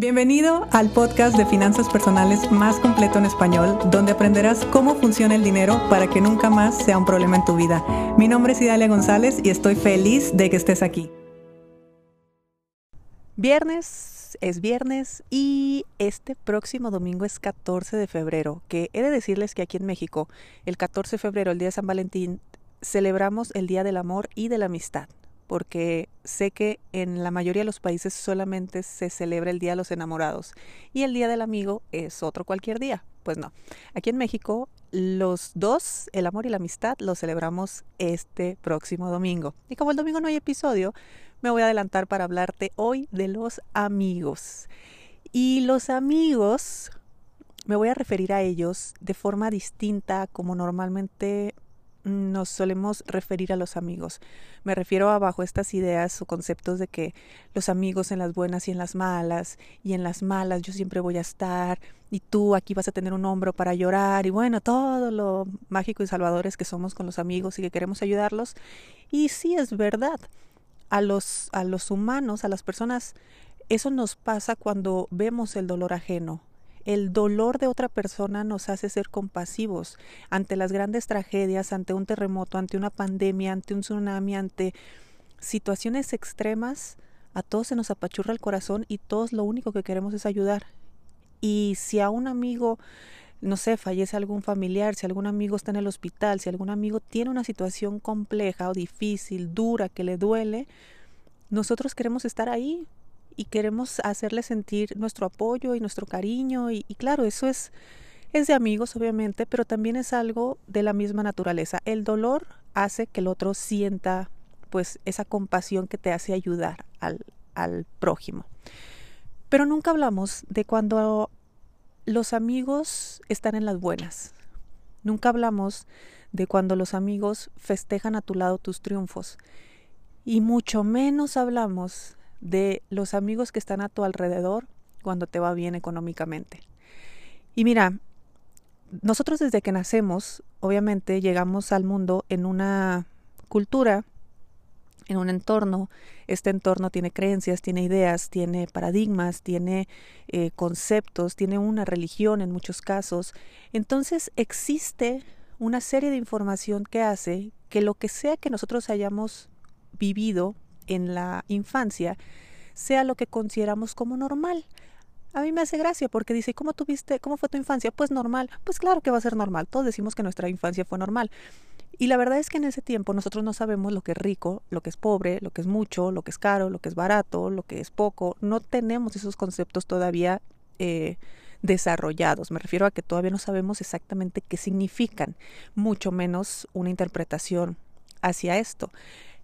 Bienvenido al podcast de finanzas personales más completo en español, donde aprenderás cómo funciona el dinero para que nunca más sea un problema en tu vida. Mi nombre es Idalia González y estoy feliz de que estés aquí. Viernes es viernes y este próximo domingo es 14 de febrero, que he de decirles que aquí en México, el 14 de febrero, el día de San Valentín, celebramos el Día del Amor y de la Amistad porque sé que en la mayoría de los países solamente se celebra el Día de los Enamorados y el Día del Amigo es otro cualquier día. Pues no, aquí en México los dos, el amor y la amistad, los celebramos este próximo domingo. Y como el domingo no hay episodio, me voy a adelantar para hablarte hoy de los amigos. Y los amigos, me voy a referir a ellos de forma distinta como normalmente nos solemos referir a los amigos. Me refiero a bajo estas ideas o conceptos de que los amigos en las buenas y en las malas, y en las malas yo siempre voy a estar, y tú aquí vas a tener un hombro para llorar, y bueno, todo lo mágico y salvadores que somos con los amigos y que queremos ayudarlos. Y sí es verdad, a los, a los humanos, a las personas, eso nos pasa cuando vemos el dolor ajeno, el dolor de otra persona nos hace ser compasivos ante las grandes tragedias, ante un terremoto, ante una pandemia, ante un tsunami, ante situaciones extremas. A todos se nos apachurra el corazón y todos lo único que queremos es ayudar. Y si a un amigo, no sé, fallece algún familiar, si algún amigo está en el hospital, si algún amigo tiene una situación compleja o difícil, dura, que le duele, nosotros queremos estar ahí y queremos hacerle sentir nuestro apoyo y nuestro cariño y, claro, eso es, es de amigos obviamente, pero también es algo de la misma naturaleza. El dolor hace que el otro sienta pues esa compasión que te hace ayudar al, al prójimo. Pero nunca hablamos de cuando los amigos están en las buenas. Nunca hablamos de cuando los amigos festejan a tu lado tus triunfos. Y mucho menos hablamos de los amigos que están a tu alrededor cuando te va bien económicamente. Y mira, nosotros desde que nacemos, obviamente llegamos al mundo en una cultura, en un entorno. Este entorno tiene creencias, tiene ideas, tiene paradigmas, tiene eh, conceptos, tiene una religión en muchos casos. Entonces existe una serie de información que hace que lo que sea que nosotros hayamos vivido en la infancia sea lo que consideramos como normal. A mí me hace gracia porque dice, ¿cómo tuviste, cómo fue tu infancia? Pues normal. Pues claro que va a ser normal. Todos decimos que nuestra infancia fue normal. Y la verdad es que en ese tiempo nosotros no sabemos lo que es rico, lo que es pobre, lo que es mucho, lo que es caro, lo que es barato, lo que es poco. No tenemos esos conceptos todavía eh, desarrollados. Me refiero a que todavía no sabemos exactamente qué significan, mucho menos una interpretación hacia esto.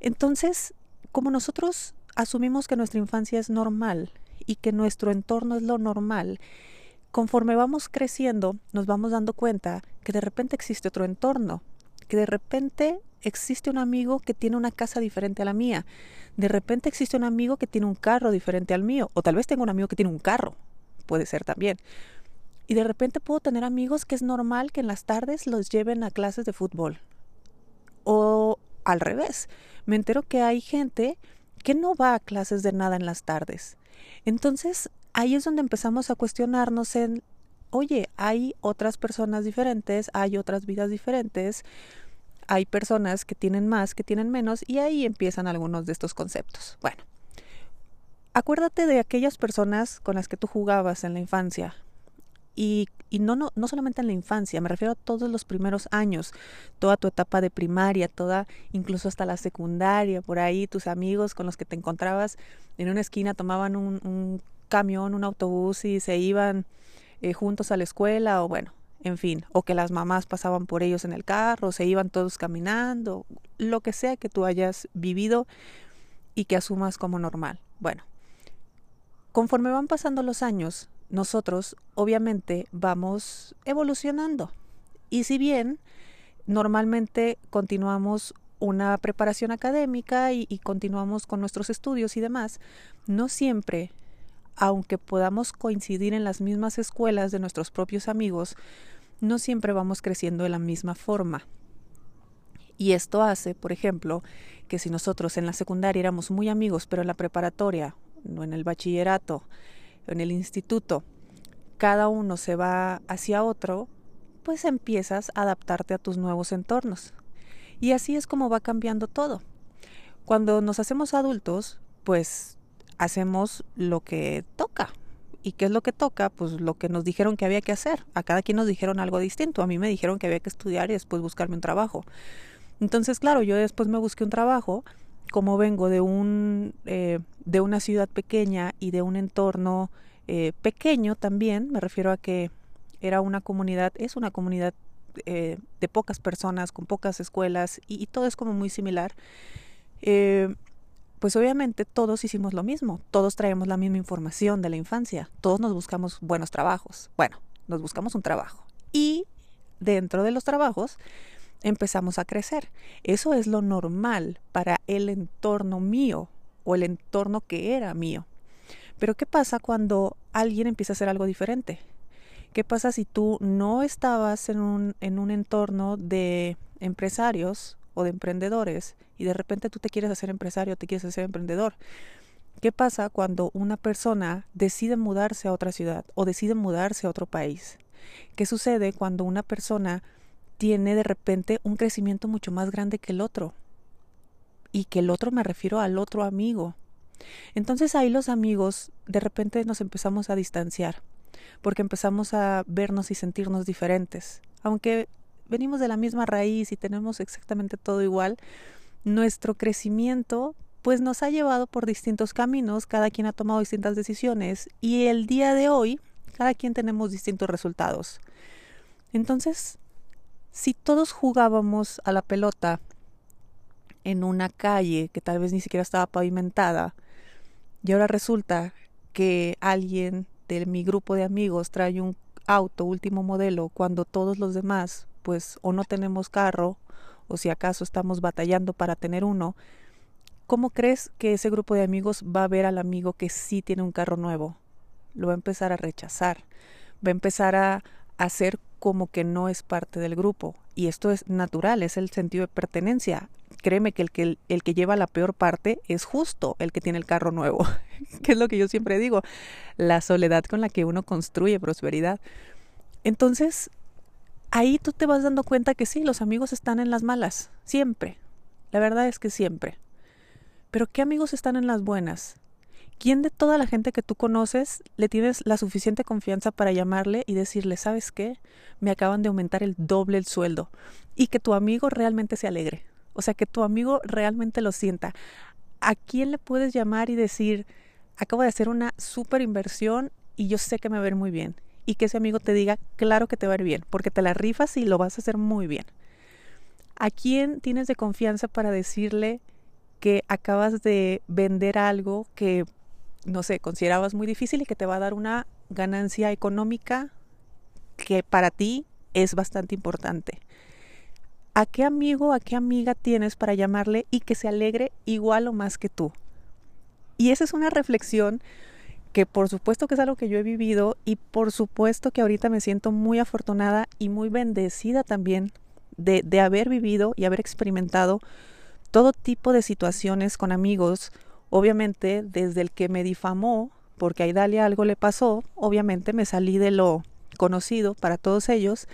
Entonces, como nosotros asumimos que nuestra infancia es normal y que nuestro entorno es lo normal, conforme vamos creciendo nos vamos dando cuenta que de repente existe otro entorno, que de repente existe un amigo que tiene una casa diferente a la mía, de repente existe un amigo que tiene un carro diferente al mío, o tal vez tengo un amigo que tiene un carro, puede ser también. Y de repente puedo tener amigos que es normal que en las tardes los lleven a clases de fútbol. Al revés, me entero que hay gente que no va a clases de nada en las tardes. Entonces, ahí es donde empezamos a cuestionarnos en, oye, hay otras personas diferentes, hay otras vidas diferentes, hay personas que tienen más, que tienen menos, y ahí empiezan algunos de estos conceptos. Bueno, acuérdate de aquellas personas con las que tú jugabas en la infancia, y, y no, no, no solamente en la infancia, me refiero a todos los primeros años, toda tu etapa de primaria, toda, incluso hasta la secundaria, por ahí tus amigos con los que te encontrabas en una esquina tomaban un, camión, un autobús y se iban eh, juntos a la escuela o bueno, en fin, o que las mamás pasaban por ellos en el carro, se iban todos caminando, lo que sea que tú hayas vivido y que asumas como normal. Bueno, conforme van pasando los años, nosotros obviamente vamos evolucionando. Y si bien normalmente continuamos una preparación académica y, continuamos con nuestros estudios y demás, no siempre, aunque podamos coincidir en las mismas escuelas de nuestros propios amigos, no siempre vamos creciendo de la misma forma. Y esto hace, por ejemplo, que si nosotros en la secundaria éramos muy amigos, pero en la preparatoria o en el bachillerato en el instituto, cada uno se va hacia otro, pues empiezas a adaptarte a tus nuevos entornos. Y así es como va cambiando todo. Cuando nos hacemos adultos, pues hacemos lo que toca. ¿Y qué es lo que toca? Pues lo que nos dijeron que había que hacer. A cada quien nos dijeron algo distinto. A mí me dijeron que había que estudiar y después buscarme un trabajo. Entonces, claro, yo después me busqué un trabajo. Como vengo de, un, eh, de una ciudad pequeña y de un entorno eh, pequeño también, me refiero a que era una comunidad, es una comunidad eh, de pocas personas, con pocas escuelas y, todo es como muy similar. Pues obviamente todos hicimos lo mismo, todos traemos la misma información de la infancia, todos nos buscamos buenos trabajos, bueno, nos buscamos un trabajo y dentro de los trabajos empezamos a crecer. Eso es lo normal para el entorno mío o el entorno que era mío. Pero ¿qué pasa cuando alguien empieza a hacer algo diferente? ¿Qué pasa si tú no estabas en un, en un entorno de empresarios o de emprendedores y de repente tú te quieres hacer empresario, te quieres hacer emprendedor? ¿Qué pasa cuando una persona decide mudarse a otra ciudad o decide mudarse a otro país? ¿Qué sucede cuando una persona tiene de repente un crecimiento mucho más grande que el otro? Y que el otro me refiero al otro amigo. Entonces ahí los amigos de repente nos empezamos a distanciar porque empezamos a vernos y sentirnos diferentes. Aunque venimos de la misma raíz y tenemos exactamente todo igual, nuestro crecimiento pues nos ha llevado por distintos caminos, cada quien ha tomado distintas decisiones y el día de hoy cada quien tenemos distintos resultados. Entonces, si todos jugábamos a la pelota en una calle que tal vez ni siquiera estaba pavimentada y ahora resulta que alguien de mi grupo de amigos trae un auto último modelo cuando todos los demás pues o no tenemos carro o si acaso estamos batallando para tener uno, ¿cómo crees que ese grupo de amigos va a ver al amigo que sí tiene un carro nuevo? Lo va a empezar a rechazar, va a empezar a hacer como que no es parte del grupo. Y esto es natural, es el sentido de pertenencia créeme que el, que el que lleva la peor parte es justo el que tiene el carro nuevo, que es lo que yo siempre digo, la soledad con la que uno construye prosperidad. Entonces, ahí tú te vas dando cuenta que sí, los amigos están en las malas, siempre. La verdad es que siempre. Pero ¿qué amigos están en las buenas? ¿Quién de toda la gente que tú conoces le tienes la suficiente confianza para llamarle y decirle, ¿sabes qué? Me acaban de aumentar el doble el sueldo y que tu amigo realmente se alegre? O sea, que tu amigo realmente lo sienta. ¿A quién le puedes llamar y decir, acabo de hacer una súper inversión y yo sé que me va a ver muy bien? Y que ese amigo te diga, claro que te va a ver bien, porque te la rifas y lo vas a hacer muy bien. ¿A quién tienes de confianza para decirle que acabas de vender algo que, no sé, considerabas muy difícil y que te va a dar una ganancia económica que para ti es bastante importante? a qué amigo, a qué amiga tienes para llamarle y que se alegre igual o más que tú. Y esa es una reflexión que por supuesto que es algo que yo he vivido y por supuesto que ahorita me siento muy afortunada y muy bendecida también de, de haber vivido y haber experimentado todo tipo de situaciones con amigos, obviamente desde el que me difamó, porque a Idalia algo le pasó, obviamente me salí de lo conocido para todos ellos,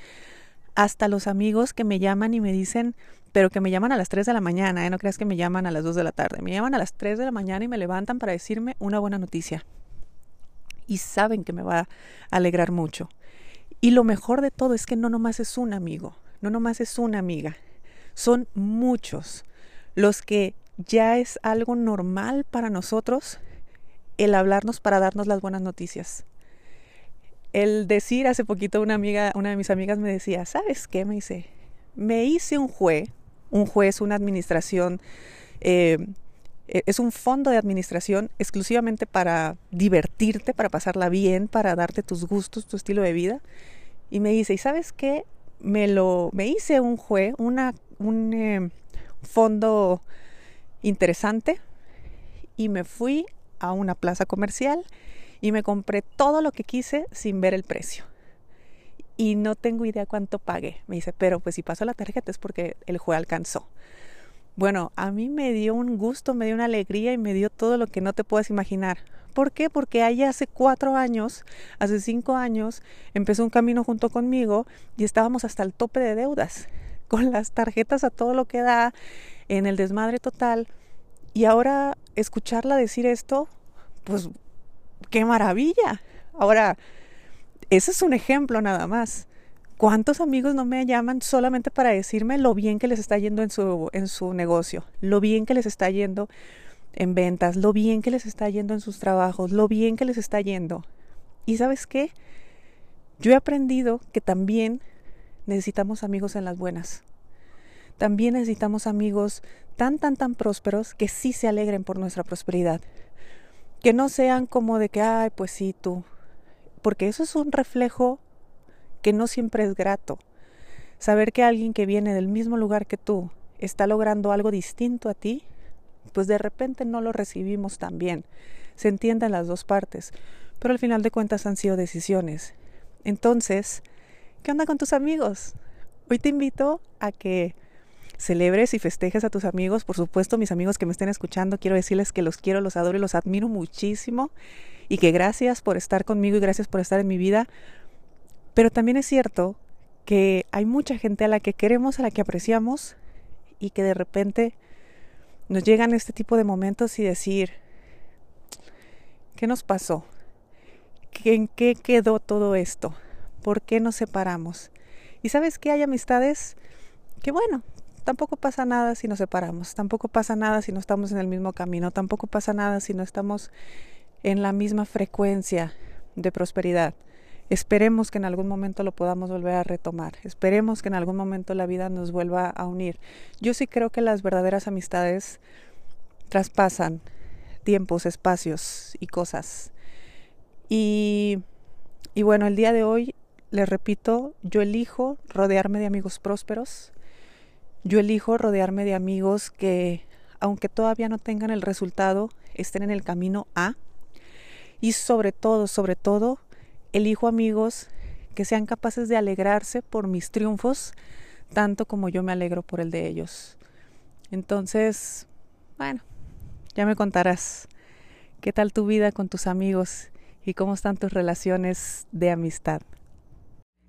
hasta los amigos que me llaman y me dicen, pero que me llaman a las 3 de la mañana, ¿eh? no creas que me llaman a las 2 de la tarde, me llaman a las 3 de la mañana y me levantan para decirme una buena noticia. Y saben que me va a alegrar mucho. Y lo mejor de todo es que no nomás es un amigo, no nomás es una amiga, son muchos los que ya es algo normal para nosotros el hablarnos para darnos las buenas noticias el decir hace poquito una amiga, una de mis amigas me decía, ¿sabes qué? Me dice, me hice un juez, un juez, una administración, eh, e, es un fondo de administración exclusivamente para divertirte, para pasarla bien, para darte tus gustos, tu estilo de vida. Y me dice, ¿y sabes qué? Me lo, me hice un juez, una, un eh, fondo interesante y me fui a una plaza comercial y me compré todo lo que quise sin ver el precio. Y no tengo idea cuánto pagué. Me dice, pero pues si paso la tarjeta es porque el juez alcanzó. Bueno, a mí me dio un gusto, me dio una alegría y me dio todo lo que no te puedes imaginar. ¿Por qué? Porque ella hace cuatro años, hace cinco años, empezó un camino junto conmigo y estábamos hasta el tope de deudas, con las tarjetas a todo lo que da, en el desmadre total. Y ahora escucharla decir esto, pues qué maravilla. Ahora, ese es un ejemplo nada más. ¿Cuántos amigos no me llaman solamente para decirme lo bien que les está yendo en su, en su negocio, lo bien que les está yendo en ventas, lo bien que les está yendo en sus trabajos, lo bien que les está yendo? Y sabes qué? Yo he aprendido que también necesitamos amigos en las buenas. También necesitamos amigos tan, tan, tan prósperos que sí se alegren por nuestra prosperidad. Que no sean como de que, ay, pues sí, tú. Porque eso es un reflejo que no siempre es grato. Saber que alguien que viene del mismo lugar que tú está logrando algo distinto a ti, pues de repente no lo recibimos tan bien. Se entienden las dos partes, pero al final de cuentas han sido decisiones. Entonces, ¿qué onda con tus amigos? Hoy te invito a que celebres y festejes a tus amigos. Por supuesto, mis amigos que me estén escuchando, quiero decirles que los quiero, los adoro y los admiro muchísimo y que gracias por estar conmigo y gracias por estar en mi vida. Pero también es cierto que hay mucha gente a la que queremos, a la que apreciamos y que de repente nos llegan este tipo de momentos y decir, ¿qué nos pasó? ¿En qué quedó todo esto? ¿Por qué nos separamos? Y sabes que hay amistades que bueno, tampoco pasa nada si nos separamos, tampoco pasa nada si no estamos en el mismo camino, tampoco pasa nada si no estamos en la misma frecuencia de prosperidad. Esperemos que en algún momento lo podamos volver a retomar. Esperemos que en algún momento la vida nos vuelva a unir. Yo sí creo que las verdaderas amistades traspasan tiempos, espacios y cosas. Y, y bueno, el día de hoy, les repito, yo elijo rodearme de amigos prósperos. Yo elijo rodearme de amigos que, aunque todavía no tengan el resultado, estén en el camino a. Y sobre todo, sobre todo, elijo amigos que sean capaces de alegrarse por mis triunfos, tanto como yo me alegro por el de ellos. Entonces, bueno, ya me contarás qué tal tu vida con tus amigos y cómo están tus relaciones de amistad.